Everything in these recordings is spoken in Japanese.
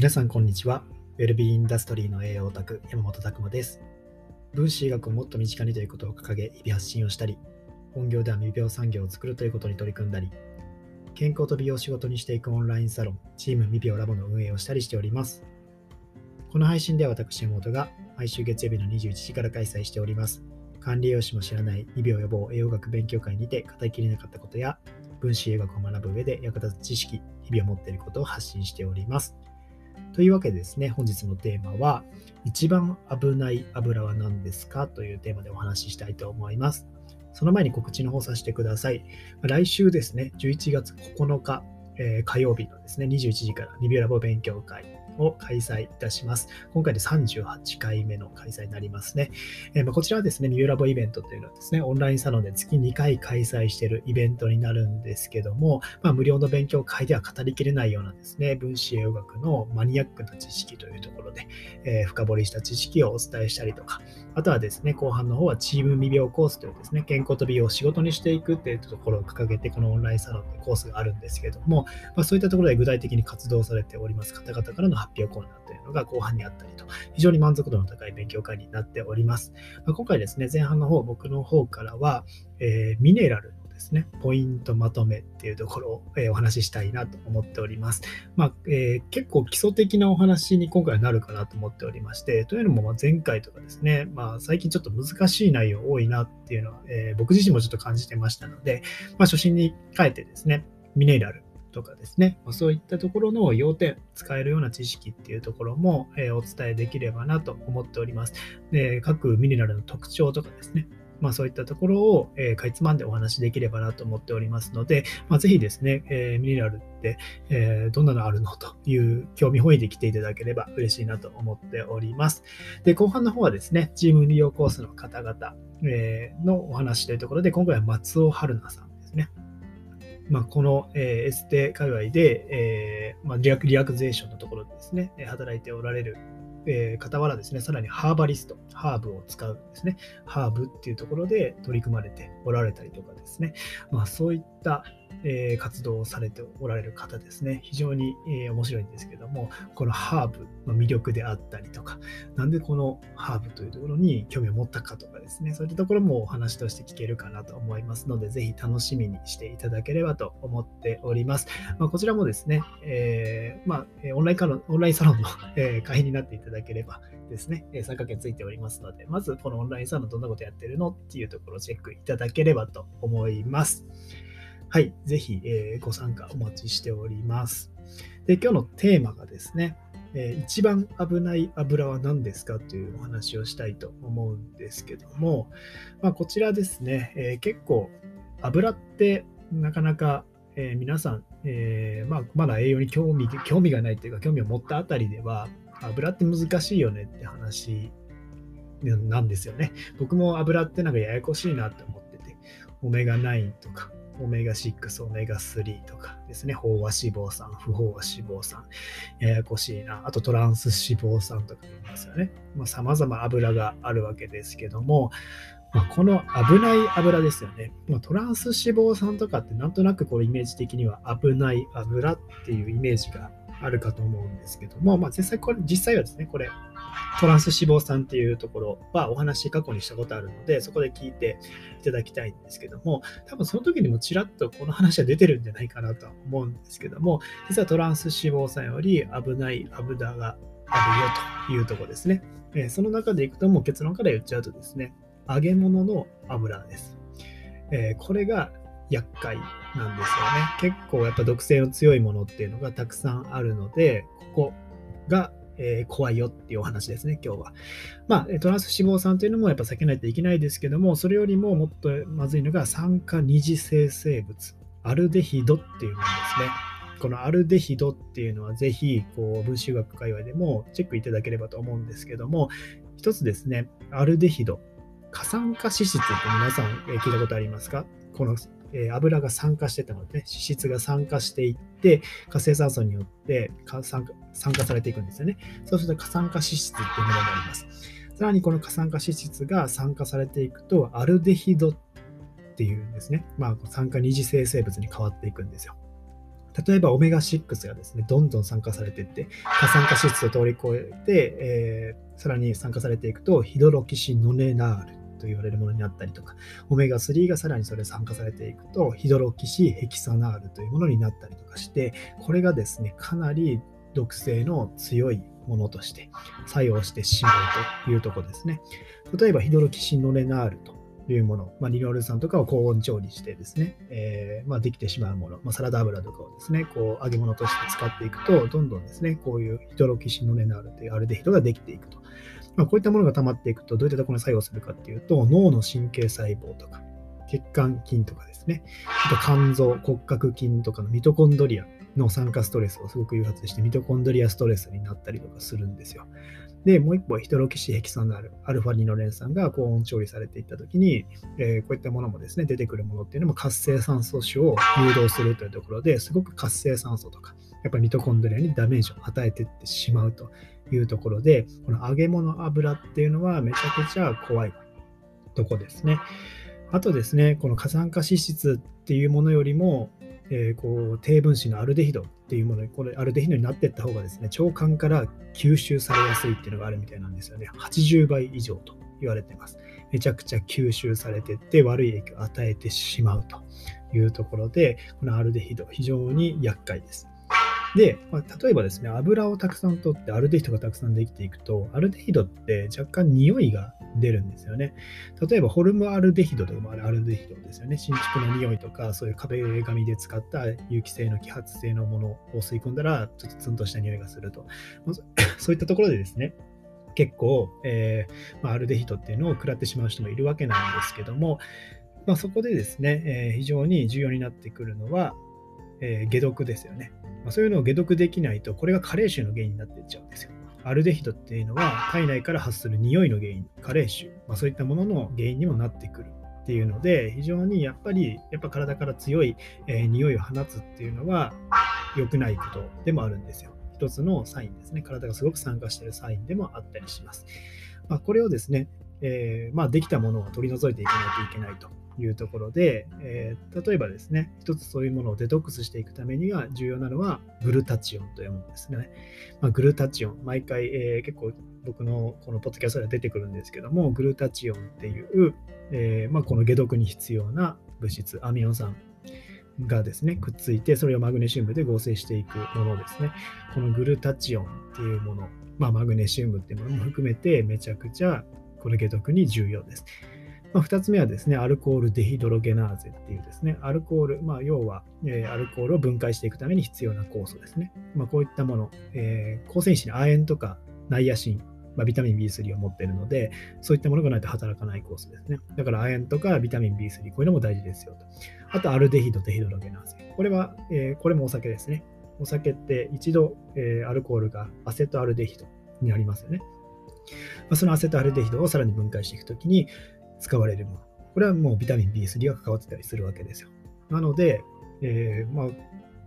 皆さんこんにちは。ウェルビーインダストリーの栄養オタク山本拓馬です。分子医学をもっと身近にということを掲げ、日々発信をしたり、本業では未病産業を作るということに取り組んだり、健康と美容を仕事にしていくオンラインサロン、チーム未病ラボの運営をしたりしております。この配信では私、山本が毎週月曜日の21時から開催しております。管理栄養士も知らない未病予防栄養学勉強会にて語りきれなかったことや、分子栄養学を学ぶ上で役立つ知識、日々を持っていることを発信しております。というわけでですね、本日のテーマは、一番危ない油は何ですかというテーマでお話ししたいと思います。その前に告知の方させてください。来週ですね、11月9日、えー火曜日のですね、21時からリビューラボ勉強会を開催いたします。今回で38回目の開催になりますね。えまこちらはですね、リビューラボイベントというのはですね、オンラインサロンで月2回開催しているイベントになるんですけども、まあ、無料の勉強会では語りきれないようなですね、分子栄養学のマニアックな知識というところで、えー深掘りした知識をお伝えしたりとか、あとはですね、後半の方はチーム未病コースというですね、健康と美容を仕事にしていくっていうところを掲げて、このオンラインサロンでコースがあるんですけども、まあ、そういったところで具体的に活動されております方々からの発表コーナーというのが後半にあったりと、非常に満足度の高い勉強会になっております。まあ今回ですね、前半の方、僕の方からは、えーミネラルのですね、ポイントまとめっていうところを、えーお話ししたいなと思っております。まあえー結構基礎的なお話に今回はなるかなと思っておりまして、というのもま前回とかですね、まあ、最近ちょっと難しい内容多いなっていうのは、えー僕自身もちょっと感じてましたので、まあ、初心に変えてですね、ミネラルとかですね、まそういったところの要点、使えるような知識っていうところも、えお伝えできればなと思っております。で各ミネラルの特徴とかですね、まあ、そういったところを、えかいつまんでお話しできればなと思っておりますので、まあ、ぜひですね、えミネラルって、えどんなのあるのという興味本位で来ていただければ嬉しいなと思っております。で、後半の方はですね、チーム利用コースの方々、えのお話というところで、今回は松尾春菜さんですね。まあ、この、えーエステ界隈で、えーまあ、リアクリラクゼーションのところでですね、働いておられる、えー傍らですね、さらにハーバリスト、ハーブを使うんですね。ハーブっていうところで取り組まれておられたりとかですね、まあ、そういった、え活動をされておられる方ですね、非常に、え面白いんですけども、このハーブの魅力であったりとか、なんでこのハーブというところに興味を持ったかとかですね、そういったところもお話として聞けるかなと思いますので、ぜひ楽しみにしていただければと思っております。まあ、こちらもですね、えーまあ、オンラインカロオンラインサロンの、え会員になっていただければですね、参加券ついておりますので、まずこのオンラインサロンどんなことやってるのっていうところをチェックいただければと思います。はい、ぜひ、えーご参加お待ちしております。で、今日のテーマがですね、えー一番危ない油は何ですかというお話をしたいと思うんですけども、まあ、こちらですね、えー結構油ってなかなか、えー皆さん、えまあ、まだ栄養に興味興味がないというか興味を持ったあたりでは油って難しいよねって話なんですよね。僕も油ってなんかややこしいなって思ってて、オメガ9とか、オメガ6、オメガ3とかですね、飽和脂肪酸、不飽和脂肪酸、ややこしいな。あとトランス脂肪酸とかもいますよね。まあ、様々油があるわけですけども、まあ、この危ない油ですよね。まあ、トランス脂肪酸とかってなんとなくこうイメージ的には危ない油っていうイメージがあるかと思うんですけども、まあ、実際これ、実際はですね、これ、トランス脂肪酸っていうところはお話過去にしたことあるので、そこで聞いていただきたいんですけども、多分その時にもちらっとこの話は出てるんじゃないかなとは思うんですけども、実はトランス脂肪酸より危ない油があるよというところですね。えその中でいくともう結論から言っちゃうとですね、揚げ物の油です。えこれが厄介なんですよね。結構やっぱ毒性の強いものっていうのがたくさんあるので、ここが、えー怖いよっていうお話ですね、今日は。まあ、トランス脂肪酸というのもやっぱ避けないといけないですけども、それよりももっとまずいのが酸化二次生成物、アルデヒドっていうものですね。このアルデヒドっていうのはぜひこう分子学界隈でもチェックいただければと思うんですけども、一つですね、アルデヒド、過酸化脂質って皆さん聞いたことありますか？この、え油が酸化してたので、ね、脂質が酸化していって、活性酸素によって酸化されていくんですよね。そうすると過酸化脂質っていうものがあります。さらにこの過酸化脂質が酸化されていくと、アルデヒドっていうんですね。まあ、酸化二次生成物に変わっていくんですよ。例えばオメガ6がですね、どんどん酸化されていって、過酸化脂質を通り越えて、えー、さらに酸化されていくと、ヒドロキシノネナールと言われるものになったりとか、オメガ3がさらにそれ酸化されていくと、ヒドロキシヘキサナールというものになったりとかして、これがですね、かなり毒性の強いものとして作用してしまうというところですね。例えば、ヒドロキシノレナールというもの、まあ、リノール酸とかを高温調理してですね、えー、まあ、できてしまうもの、まあ、サラダ油とかをですね、こう揚げ物として使っていくと、どんどんですね、こういうヒドロキシノレナールというアルデヒドができていくと。まあ、こういったものが溜まっていくと、どういったところに作用するかっていうと、脳の神経細胞とか、血管筋とかですね、あと肝臓、骨格筋とかのミトコンドリアの酸化ストレスをすごく誘発して、ミトコンドリアストレスになったりとかするんですよ。で、もう一歩、ヒトロキシヘキサンナール、アルファニノレン酸が高温調理されていったときに、えー、こういったものもですね、出てくるものっていうのも活性酸素種を誘導するというところですごく活性酸素とか、やっぱりミトコンドリアにダメージを与えていってしまうというところで、この揚げ物油っていうのはめちゃくちゃ怖いとこですね。あとですね、この過酸化脂質っていうものよりも、えー、こう低分子のアルデヒドっていうものに、これアルデヒドになっていった方がですね、腸管から吸収されやすいっていうのがあるみたいなんですよね。80倍以上と言われてます。めちゃくちゃ吸収されてって悪い影響を与えてしまうというところで、このアルデヒド非常に厄介です。で、まあ、例えばですね、油をたくさん取ってアルデヒドがたくさんできていくと、アルデヒドって若干匂いが出るんですよね。例えば、ホルムアルデヒドとかもあるアルデヒドですよね。新築の匂いとか、そういう壁紙で使った有機性の揮発性のものを吸い込んだら、ちょっとツンとした匂いがすると。そういったところでですね、結構、えー、まあ、アルデヒドっていうのを食らってしまう人もいるわけなんですけども、まあ、そこでですね、えー、非常に重要になってくるのは、えー、解毒ですよね。まあ、そういうのを解毒できないと、これが加齢臭の原因になっていっちゃうんですよ。アルデヒドっていうのは体内から発する匂いの原因、加齢臭、まあ、そういったものの原因にもなってくるっていうので、非常にやっぱりやっぱ体から強い、えー、匂いを放つっていうのは良くないことでもあるんですよ。一つのサインですね。体がすごく酸化しているサインでもあったりします。まあ、これをですね、えー、まあ、できたものを取り除いていかないといけないというところで、えー、例えばですね、一つそういうものをデトックスしていくためには重要なのはグルタチオンというものですね。まあ、グルタチオン、毎回、えー、結構僕のこのポッドキャストでは出てくるんですけども、グルタチオンっていう、えー、まあ、この解毒に必要な物質、アミノ酸がですね、くっついて、それをマグネシウムで合成していくものですね。このグルタチオンっていうもの、まあ、マグネシウムっていうものも含めて、めちゃくちゃこの解毒に重要です。まあ、2つ目はですね、アルコールデヒドロゲナーゼっていうですね、アルコール、まあ、要は、えー、アルコールを分解していくために必要な酵素ですね。まあ、こういったもの、えー、抗生子に亜鉛とかナイアシン、まあ、ビタミン B3 を持っているので、そういったものがないと働かない酵素ですね。だから亜鉛とかビタミン B3、こういうのも大事ですよと。あと、アルデヒド、デヒドロゲナーゼ。これは、えー、これもお酒ですね。お酒って一度、えー、アルコールがアセトアルデヒドになりますよね。まあ、そのアセトアルデヒドをさらに分解していくときに使われるもの。これはもうビタミン B3 が関わってたりするわけですよ。なので、えー、まあ、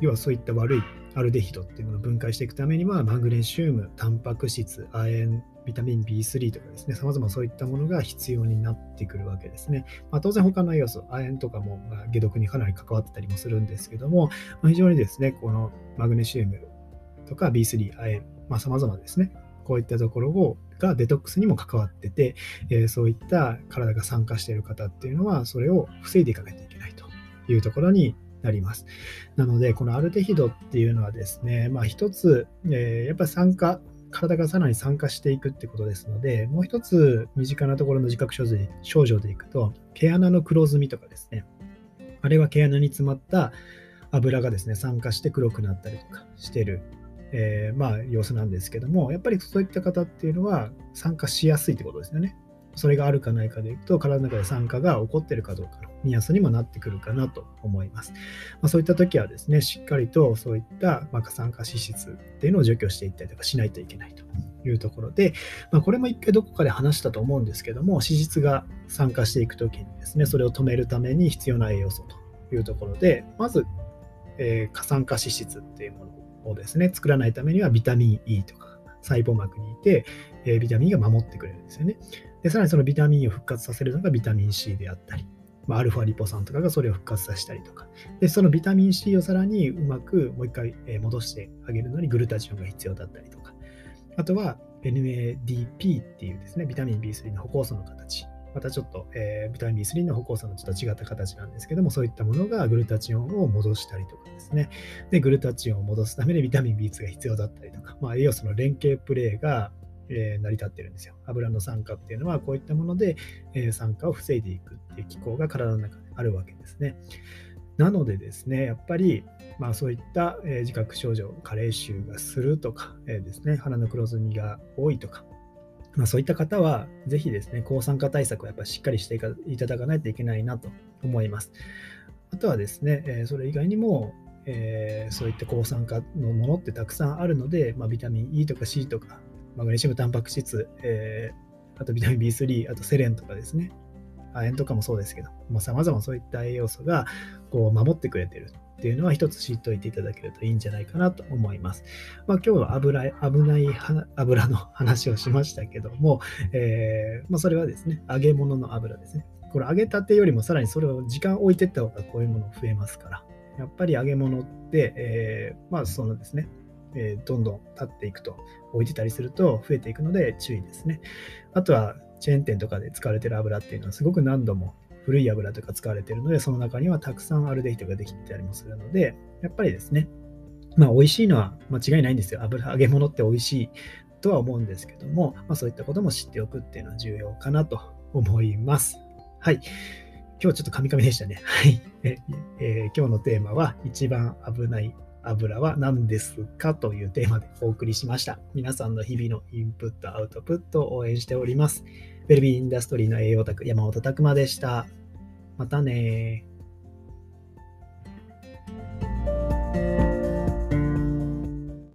要はそういった悪いアルデヒドっていうものを分解していくためには、マグネシウム、タンパク質、亜鉛、ビタミン B3 とかですね、様々そういったものが必要になってくるわけですね。まあ、当然他の要素、亜鉛とかも、ま解毒にかなり関わってたりもするんですけども、まあ、非常にですね、このマグネシウムとか B3、亜鉛、まあ、様々ですね、こういったところをがデトックスにも関わってて、え、そういった体が酸化している方っていうのは、それを防いでいかないといけないというところになります。なので、このアルデヒドっていうのはですね、まあ一つ、えー、やっぱり酸化、体がさらに酸化していくってことですので、もう一つ身近なところの自覚症状で症状でいくと、毛穴の黒ずみとかですね、あれは毛穴に詰まった油がですね、酸化して黒くなったりとかしてるえー、まあ、様子なんですけども、やっぱりそういった方っていうのは参加しやすいってことですよね。それがあるかないかでいくと、体の中で酸化が起こってるかどうかの目安にもなってくるかなと思います。まあ、そういった時はですね、しっかりとそういった、まあ、酸化脂質っていうのを除去していったりとかしないといけないというところで、まあ、これも一回どこかで話したと思うんですけども、脂質が酸化していく時にですね、それを止めるために必要な栄養素というところで、まず、えー、過酸化脂質っていうものをですね、作らないためにはビタミン E とか細胞膜にいて、えー、ビタミンが守ってくれるんですよね。で、さらにそのビタミンを復活させるのがビタミン C であったり、まあ、アルファリポ酸とかがそれを復活させたりとか、でそのビタミン C をさらにうまくもう一回戻してあげるのにグルタチオンが必要だったりとか、あとは NADP っていうですね、ビタミン B3 の歩行素の形。またちょっと、えー、ビタミン B3 の歩行素のちょっと違った形なんですけども、そういったものがグルタチオンを戻したりとかですね。で、グルタチオンを戻すためにビタミン B2 が必要だったりとか、まあ、栄養素の連携プレーが、えー、成り立ってるんですよ。油の酸化っていうのは、こういったもので、えー、酸化を防いでいくっていう機構が体の中にあるわけですね。なのでですね、やっぱり、まあ、そういった、えー、自覚症状、加齢臭がするとか、えー、ですね、鼻の黒ずみが多いとか、まあ、そういった方は、ぜひですね、抗酸化対策をやっぱりしっかりしていただかないといけないなと思います。あとはですね、え、それ以外にも、えー、そういった抗酸化のものってたくさんあるので、まあ、ビタミン E とか C とか、マグネシウムタンパク質、えー、あとビタミン B3、あとセレンとかですね、亜鉛とかもそうですけど、さまざ、まそういった栄養素がこう守ってくれてるっていうのは一つ知っておいていただけるといいんじゃないかなと思います。まあ、今日は油危ない油の話をしましたけども、えー、まあ、それはですね、揚げ物の油ですね。これ揚げたてよりもさらにそれを時間置いていった方がこういうもの増えますから、やっぱり揚げ物って、えー、まあそのですね、えー、どんどん経っていくと置いてたりすると増えていくので注意ですね。あとはチェーン店とかで使われてる油っていうのはすごく何度も古い油とか使われてるので、その中にはたくさんアルデヒドができてたりもするので、やっぱりですね、まあ美味しいのは間違いないんですよ。油揚げ物って美味しいとは思うんですけども、まあ、そういったことも知っておくっていうのは重要かなと思います。はい。今日ちょっとカミカミでしたね。はい。ええー、今日のテーマは一番危ない油は何ですかというテーマでお送りしました。皆さんの日々のインプット、アウトプットを応援しております。ウェルビーインダストリーの栄養卓、山本拓馬でした。またね